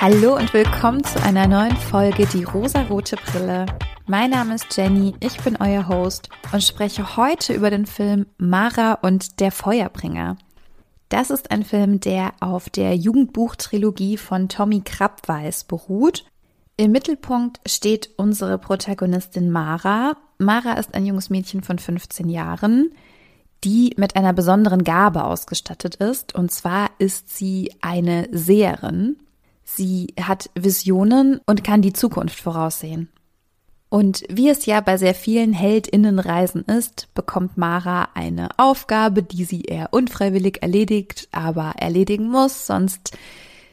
Hallo und willkommen zu einer neuen Folge Die rosarote Brille. Mein Name ist Jenny, ich bin euer Host und spreche heute über den Film Mara und der Feuerbringer. Das ist ein Film, der auf der Jugendbuchtrilogie von Tommy Krabweis beruht. Im Mittelpunkt steht unsere Protagonistin Mara. Mara ist ein junges Mädchen von 15 Jahren, die mit einer besonderen Gabe ausgestattet ist. Und zwar ist sie eine Seherin. Sie hat Visionen und kann die Zukunft voraussehen. Und wie es ja bei sehr vielen Heldinnenreisen ist, bekommt Mara eine Aufgabe, die sie eher unfreiwillig erledigt, aber erledigen muss, sonst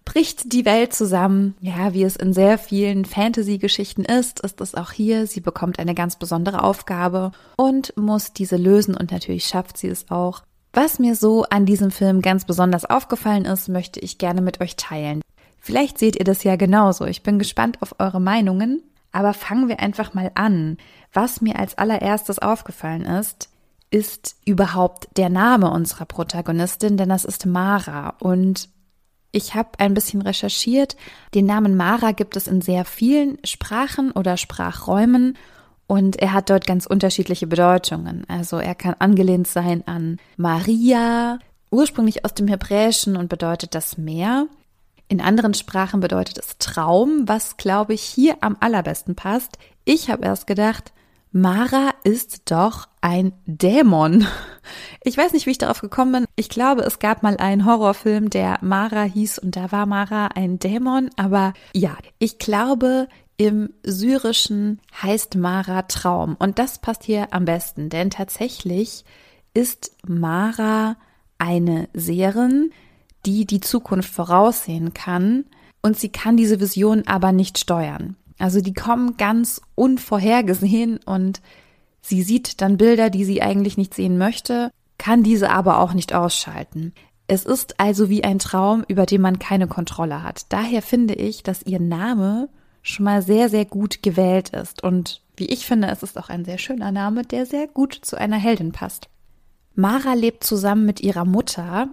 bricht die Welt zusammen. Ja, wie es in sehr vielen Fantasy-Geschichten ist, ist es auch hier. Sie bekommt eine ganz besondere Aufgabe und muss diese lösen und natürlich schafft sie es auch. Was mir so an diesem Film ganz besonders aufgefallen ist, möchte ich gerne mit euch teilen. Vielleicht seht ihr das ja genauso. Ich bin gespannt auf eure Meinungen. Aber fangen wir einfach mal an. Was mir als allererstes aufgefallen ist, ist überhaupt der Name unserer Protagonistin, denn das ist Mara. Und ich habe ein bisschen recherchiert. Den Namen Mara gibt es in sehr vielen Sprachen oder Sprachräumen und er hat dort ganz unterschiedliche Bedeutungen. Also er kann angelehnt sein an Maria, ursprünglich aus dem Hebräischen und bedeutet das Meer. In anderen Sprachen bedeutet es Traum, was, glaube ich, hier am allerbesten passt. Ich habe erst gedacht, Mara ist doch ein Dämon. Ich weiß nicht, wie ich darauf gekommen bin. Ich glaube, es gab mal einen Horrorfilm, der Mara hieß und da war Mara ein Dämon. Aber ja, ich glaube, im Syrischen heißt Mara Traum. Und das passt hier am besten, denn tatsächlich ist Mara eine Seherin, die die Zukunft voraussehen kann und sie kann diese Vision aber nicht steuern. Also die kommen ganz unvorhergesehen und sie sieht dann Bilder, die sie eigentlich nicht sehen möchte, kann diese aber auch nicht ausschalten. Es ist also wie ein Traum, über den man keine Kontrolle hat. Daher finde ich, dass ihr Name schon mal sehr, sehr gut gewählt ist. Und wie ich finde, es ist auch ein sehr schöner Name, der sehr gut zu einer Heldin passt. Mara lebt zusammen mit ihrer Mutter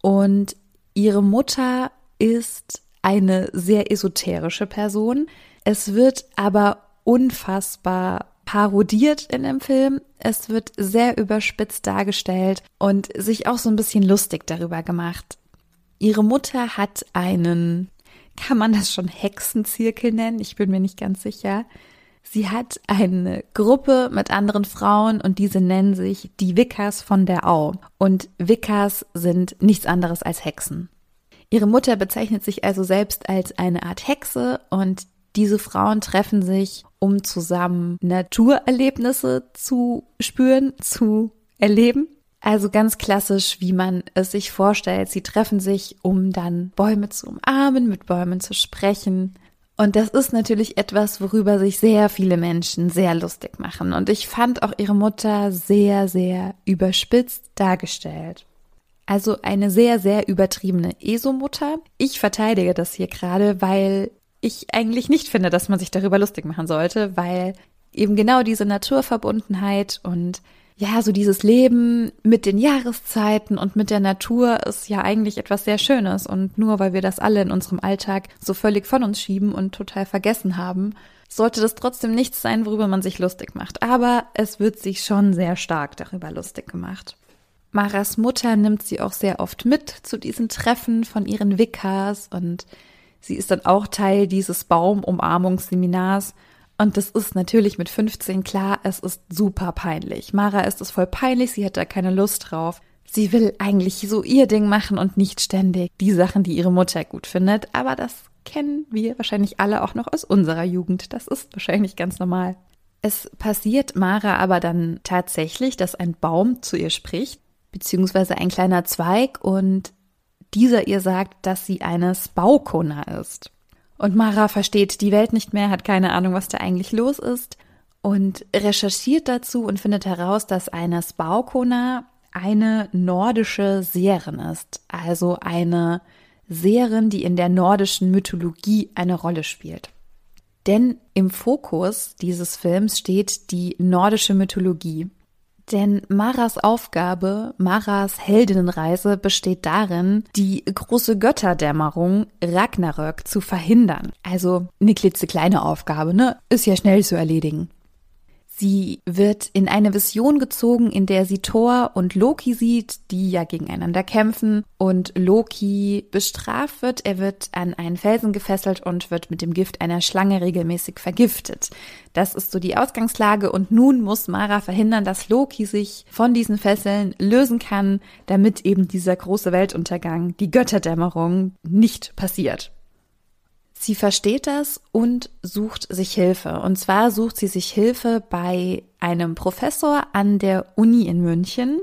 und Ihre Mutter ist eine sehr esoterische Person. Es wird aber unfassbar parodiert in dem Film. Es wird sehr überspitzt dargestellt und sich auch so ein bisschen lustig darüber gemacht. Ihre Mutter hat einen, kann man das schon Hexenzirkel nennen? Ich bin mir nicht ganz sicher. Sie hat eine Gruppe mit anderen Frauen und diese nennen sich die Wickers von der Au. Und Wickers sind nichts anderes als Hexen. Ihre Mutter bezeichnet sich also selbst als eine Art Hexe und diese Frauen treffen sich, um zusammen Naturerlebnisse zu spüren, zu erleben. Also ganz klassisch, wie man es sich vorstellt. Sie treffen sich, um dann Bäume zu umarmen, mit Bäumen zu sprechen, und das ist natürlich etwas, worüber sich sehr viele Menschen sehr lustig machen. Und ich fand auch ihre Mutter sehr, sehr überspitzt dargestellt. Also eine sehr, sehr übertriebene ESO-Mutter. Ich verteidige das hier gerade, weil ich eigentlich nicht finde, dass man sich darüber lustig machen sollte, weil eben genau diese Naturverbundenheit und ja, so dieses Leben mit den Jahreszeiten und mit der Natur ist ja eigentlich etwas sehr Schönes. Und nur weil wir das alle in unserem Alltag so völlig von uns schieben und total vergessen haben, sollte das trotzdem nichts sein, worüber man sich lustig macht. Aber es wird sich schon sehr stark darüber lustig gemacht. Maras Mutter nimmt sie auch sehr oft mit zu diesen Treffen von ihren Wickers und sie ist dann auch Teil dieses Baumumarmungsseminars und das ist natürlich mit 15 klar, es ist super peinlich. Mara ist es voll peinlich, sie hat da keine Lust drauf. Sie will eigentlich so ihr Ding machen und nicht ständig die Sachen, die ihre Mutter gut findet. Aber das kennen wir wahrscheinlich alle auch noch aus unserer Jugend. Das ist wahrscheinlich ganz normal. Es passiert Mara aber dann tatsächlich, dass ein Baum zu ihr spricht, beziehungsweise ein kleiner Zweig und dieser ihr sagt, dass sie eine Spaukona ist. Und Mara versteht die Welt nicht mehr, hat keine Ahnung, was da eigentlich los ist und recherchiert dazu und findet heraus, dass eine Spaukona eine nordische Seherin ist, also eine Seherin, die in der nordischen Mythologie eine Rolle spielt. Denn im Fokus dieses Films steht die nordische Mythologie. Denn Maras Aufgabe, Maras Heldinnenreise besteht darin, die große Götterdämmerung Ragnarök zu verhindern. Also eine klitzekleine Aufgabe, ne? Ist ja schnell zu erledigen. Sie wird in eine Vision gezogen, in der sie Thor und Loki sieht, die ja gegeneinander kämpfen und Loki bestraft wird. Er wird an einen Felsen gefesselt und wird mit dem Gift einer Schlange regelmäßig vergiftet. Das ist so die Ausgangslage und nun muss Mara verhindern, dass Loki sich von diesen Fesseln lösen kann, damit eben dieser große Weltuntergang, die Götterdämmerung nicht passiert. Sie versteht das und sucht sich Hilfe. Und zwar sucht sie sich Hilfe bei einem Professor an der Uni in München.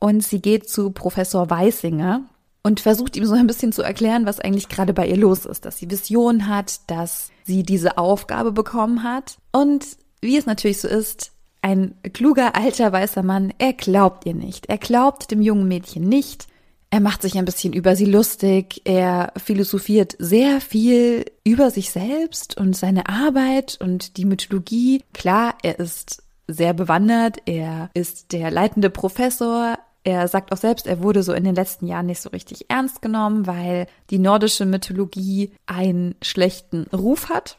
Und sie geht zu Professor Weisinger und versucht ihm so ein bisschen zu erklären, was eigentlich gerade bei ihr los ist. Dass sie Vision hat, dass sie diese Aufgabe bekommen hat. Und wie es natürlich so ist, ein kluger alter weißer Mann, er glaubt ihr nicht. Er glaubt dem jungen Mädchen nicht er macht sich ein bisschen über sie lustig. Er philosophiert sehr viel über sich selbst und seine Arbeit und die Mythologie. Klar, er ist sehr bewandert. Er ist der leitende Professor. Er sagt auch selbst, er wurde so in den letzten Jahren nicht so richtig ernst genommen, weil die nordische Mythologie einen schlechten Ruf hat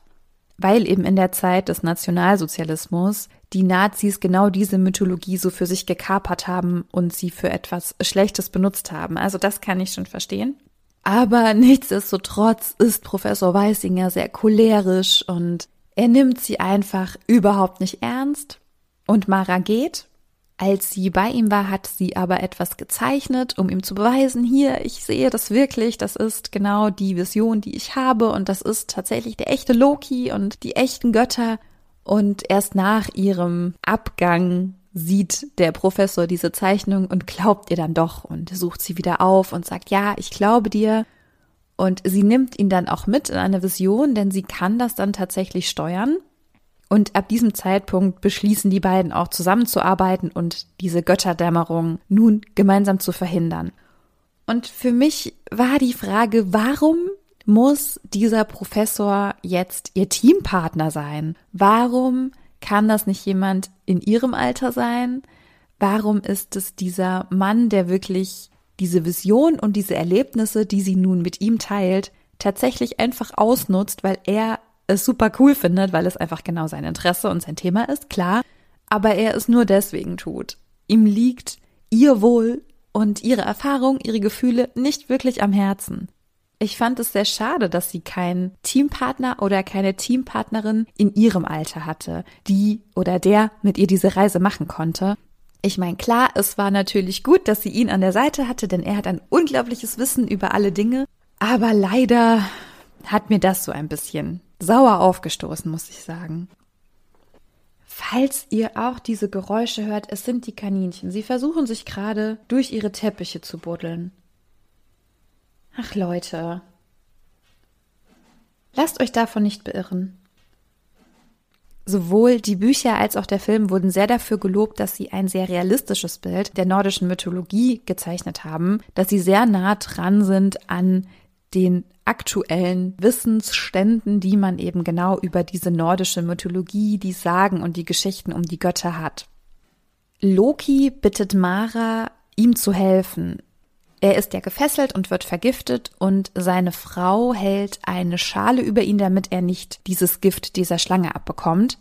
weil eben in der Zeit des Nationalsozialismus die Nazis genau diese Mythologie so für sich gekapert haben und sie für etwas Schlechtes benutzt haben. Also das kann ich schon verstehen. Aber nichtsdestotrotz ist Professor Weisinger sehr cholerisch und er nimmt sie einfach überhaupt nicht ernst. Und Mara geht als sie bei ihm war, hat sie aber etwas gezeichnet, um ihm zu beweisen, hier, ich sehe das wirklich, das ist genau die Vision, die ich habe und das ist tatsächlich der echte Loki und die echten Götter. Und erst nach ihrem Abgang sieht der Professor diese Zeichnung und glaubt ihr dann doch und sucht sie wieder auf und sagt, ja, ich glaube dir. Und sie nimmt ihn dann auch mit in eine Vision, denn sie kann das dann tatsächlich steuern. Und ab diesem Zeitpunkt beschließen die beiden auch zusammenzuarbeiten und diese Götterdämmerung nun gemeinsam zu verhindern. Und für mich war die Frage, warum muss dieser Professor jetzt ihr Teampartner sein? Warum kann das nicht jemand in ihrem Alter sein? Warum ist es dieser Mann, der wirklich diese Vision und diese Erlebnisse, die sie nun mit ihm teilt, tatsächlich einfach ausnutzt, weil er es super cool findet, weil es einfach genau sein Interesse und sein Thema ist, klar, aber er es nur deswegen tut. Ihm liegt ihr Wohl und ihre Erfahrung, ihre Gefühle nicht wirklich am Herzen. Ich fand es sehr schade, dass sie keinen Teampartner oder keine Teampartnerin in ihrem Alter hatte, die oder der mit ihr diese Reise machen konnte. Ich meine, klar, es war natürlich gut, dass sie ihn an der Seite hatte, denn er hat ein unglaubliches Wissen über alle Dinge. Aber leider hat mir das so ein bisschen sauer aufgestoßen, muss ich sagen. Falls ihr auch diese Geräusche hört, es sind die Kaninchen. Sie versuchen sich gerade durch ihre Teppiche zu buddeln. Ach Leute, lasst euch davon nicht beirren. Sowohl die Bücher als auch der Film wurden sehr dafür gelobt, dass sie ein sehr realistisches Bild der nordischen Mythologie gezeichnet haben, dass sie sehr nah dran sind an den aktuellen Wissensständen, die man eben genau über diese nordische Mythologie, die Sagen und die Geschichten um die Götter hat. Loki bittet Mara, ihm zu helfen. Er ist ja gefesselt und wird vergiftet und seine Frau hält eine Schale über ihn, damit er nicht dieses Gift dieser Schlange abbekommt.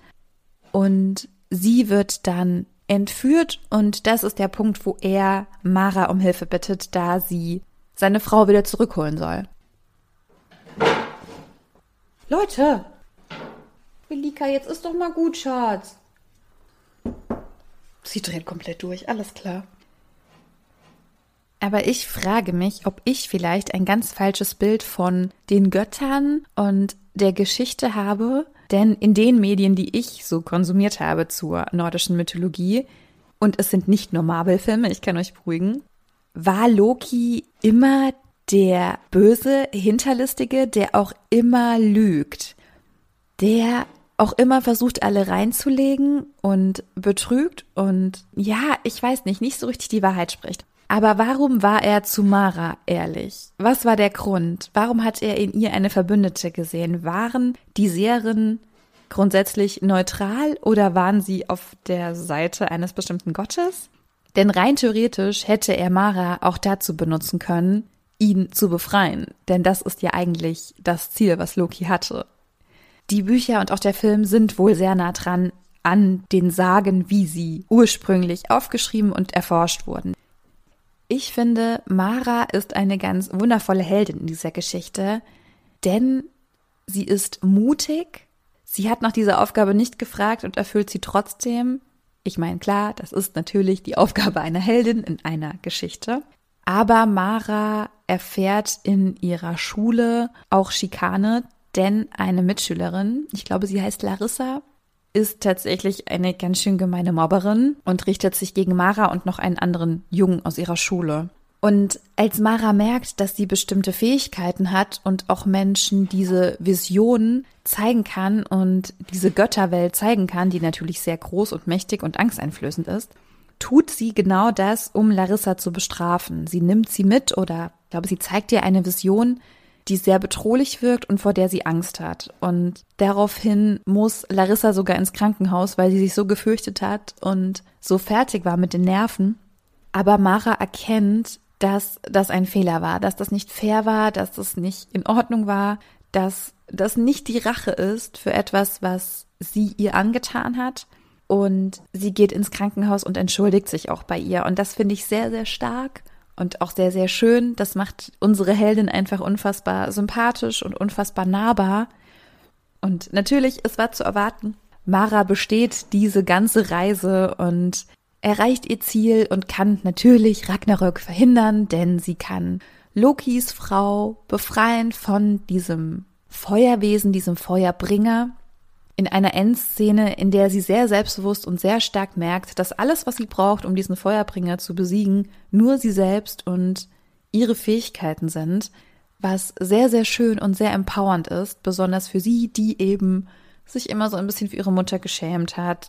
Und sie wird dann entführt und das ist der Punkt, wo er Mara um Hilfe bittet, da sie seine Frau wieder zurückholen soll. Leute! Melika, jetzt ist doch mal gut, Schatz. Sie dreht komplett durch, alles klar. Aber ich frage mich, ob ich vielleicht ein ganz falsches Bild von den Göttern und der Geschichte habe, denn in den Medien, die ich so konsumiert habe zur nordischen Mythologie, und es sind nicht nur Marvel-Filme, ich kann euch beruhigen, war Loki immer der böse, hinterlistige, der auch immer lügt, der auch immer versucht, alle reinzulegen und betrügt und ja, ich weiß nicht, nicht so richtig die Wahrheit spricht. Aber warum war er zu Mara ehrlich? Was war der Grund? Warum hat er in ihr eine Verbündete gesehen? Waren die Serien grundsätzlich neutral oder waren sie auf der Seite eines bestimmten Gottes? Denn rein theoretisch hätte er Mara auch dazu benutzen können, ihn zu befreien. Denn das ist ja eigentlich das Ziel, was Loki hatte. Die Bücher und auch der Film sind wohl sehr nah dran an den Sagen, wie sie ursprünglich aufgeschrieben und erforscht wurden. Ich finde, Mara ist eine ganz wundervolle Heldin in dieser Geschichte, denn sie ist mutig, sie hat nach dieser Aufgabe nicht gefragt und erfüllt sie trotzdem. Ich meine, klar, das ist natürlich die Aufgabe einer Heldin in einer Geschichte. Aber Mara erfährt in ihrer Schule auch Schikane, denn eine Mitschülerin, ich glaube, sie heißt Larissa, ist tatsächlich eine ganz schön gemeine Mobberin und richtet sich gegen Mara und noch einen anderen Jungen aus ihrer Schule. Und als Mara merkt, dass sie bestimmte Fähigkeiten hat und auch Menschen diese Vision zeigen kann und diese Götterwelt zeigen kann, die natürlich sehr groß und mächtig und angsteinflößend ist, tut sie genau das, um Larissa zu bestrafen. Sie nimmt sie mit oder, glaube, sie zeigt ihr eine Vision, die sehr bedrohlich wirkt und vor der sie Angst hat. Und daraufhin muss Larissa sogar ins Krankenhaus, weil sie sich so gefürchtet hat und so fertig war mit den Nerven. Aber Mara erkennt, dass das ein Fehler war, dass das nicht fair war, dass das nicht in Ordnung war, dass das nicht die Rache ist für etwas, was sie ihr angetan hat. Und sie geht ins Krankenhaus und entschuldigt sich auch bei ihr. Und das finde ich sehr, sehr stark und auch sehr, sehr schön. Das macht unsere Heldin einfach unfassbar sympathisch und unfassbar nahbar. Und natürlich, es war zu erwarten. Mara besteht diese ganze Reise und erreicht ihr Ziel und kann natürlich Ragnarök verhindern, denn sie kann Lokis Frau befreien von diesem Feuerwesen, diesem Feuerbringer in einer Endszene, in der sie sehr selbstbewusst und sehr stark merkt, dass alles, was sie braucht, um diesen Feuerbringer zu besiegen, nur sie selbst und ihre Fähigkeiten sind, was sehr, sehr schön und sehr empowernd ist, besonders für sie, die eben sich immer so ein bisschen für ihre Mutter geschämt hat,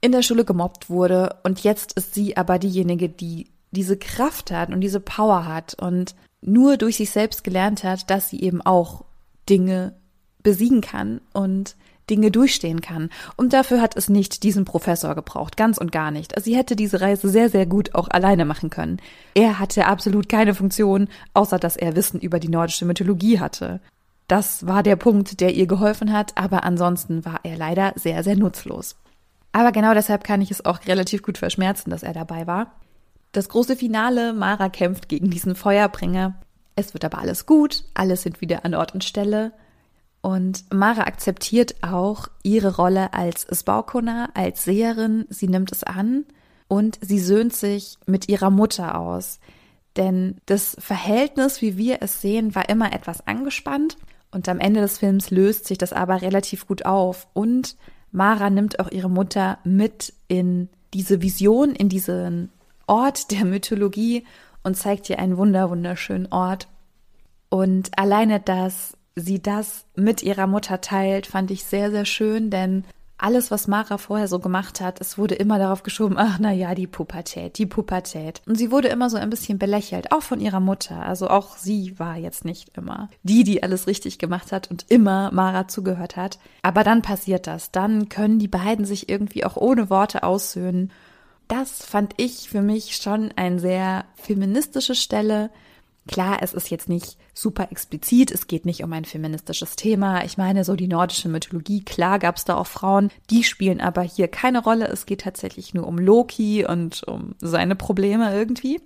in der Schule gemobbt wurde. Und jetzt ist sie aber diejenige, die diese Kraft hat und diese Power hat und nur durch sich selbst gelernt hat, dass sie eben auch Dinge besiegen kann und Dinge durchstehen kann. Und dafür hat es nicht diesen Professor gebraucht, ganz und gar nicht. Also sie hätte diese Reise sehr, sehr gut auch alleine machen können. Er hatte absolut keine Funktion, außer dass er Wissen über die nordische Mythologie hatte. Das war der Punkt, der ihr geholfen hat, aber ansonsten war er leider sehr, sehr nutzlos. Aber genau deshalb kann ich es auch relativ gut verschmerzen, dass er dabei war. Das große Finale, Mara kämpft gegen diesen Feuerbringer. Es wird aber alles gut, alles sind wieder an Ort und Stelle. Und Mara akzeptiert auch ihre Rolle als Spaukona, als Seherin. Sie nimmt es an und sie söhnt sich mit ihrer Mutter aus. Denn das Verhältnis, wie wir es sehen, war immer etwas angespannt. Und am Ende des Films löst sich das aber relativ gut auf. Und Mara nimmt auch ihre Mutter mit in diese Vision, in diesen Ort der Mythologie und zeigt ihr einen wunder, wunderschönen Ort. Und alleine das sie das mit ihrer Mutter teilt, fand ich sehr, sehr schön, denn alles, was Mara vorher so gemacht hat, es wurde immer darauf geschoben, ach na ja, die Pubertät, die Pubertät. Und sie wurde immer so ein bisschen belächelt, auch von ihrer Mutter. Also auch sie war jetzt nicht immer die, die alles richtig gemacht hat und immer Mara zugehört hat. Aber dann passiert das. Dann können die beiden sich irgendwie auch ohne Worte aussöhnen. Das fand ich für mich schon eine sehr feministische Stelle, Klar, es ist jetzt nicht super explizit, es geht nicht um ein feministisches Thema. Ich meine, so die nordische Mythologie, klar gab es da auch Frauen, die spielen aber hier keine Rolle. Es geht tatsächlich nur um Loki und um seine Probleme irgendwie.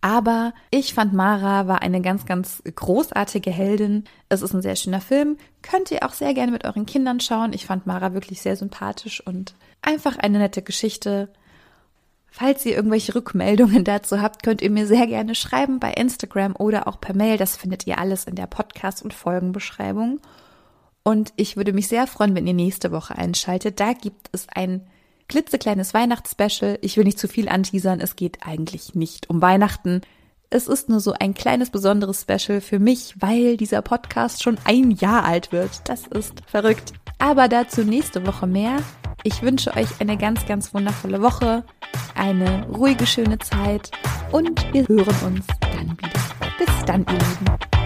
Aber ich fand Mara war eine ganz, ganz großartige Heldin. Es ist ein sehr schöner Film. Könnt ihr auch sehr gerne mit euren Kindern schauen. Ich fand Mara wirklich sehr sympathisch und einfach eine nette Geschichte. Falls ihr irgendwelche Rückmeldungen dazu habt, könnt ihr mir sehr gerne schreiben bei Instagram oder auch per Mail. Das findet ihr alles in der Podcast- und Folgenbeschreibung. Und ich würde mich sehr freuen, wenn ihr nächste Woche einschaltet. Da gibt es ein klitzekleines Weihnachtsspecial. Ich will nicht zu viel anteasern. Es geht eigentlich nicht um Weihnachten. Es ist nur so ein kleines besonderes Special für mich, weil dieser Podcast schon ein Jahr alt wird. Das ist verrückt. Aber dazu nächste Woche mehr. Ich wünsche euch eine ganz, ganz wundervolle Woche, eine ruhige, schöne Zeit und wir hören uns dann wieder. Bis dann, ihr Lieben.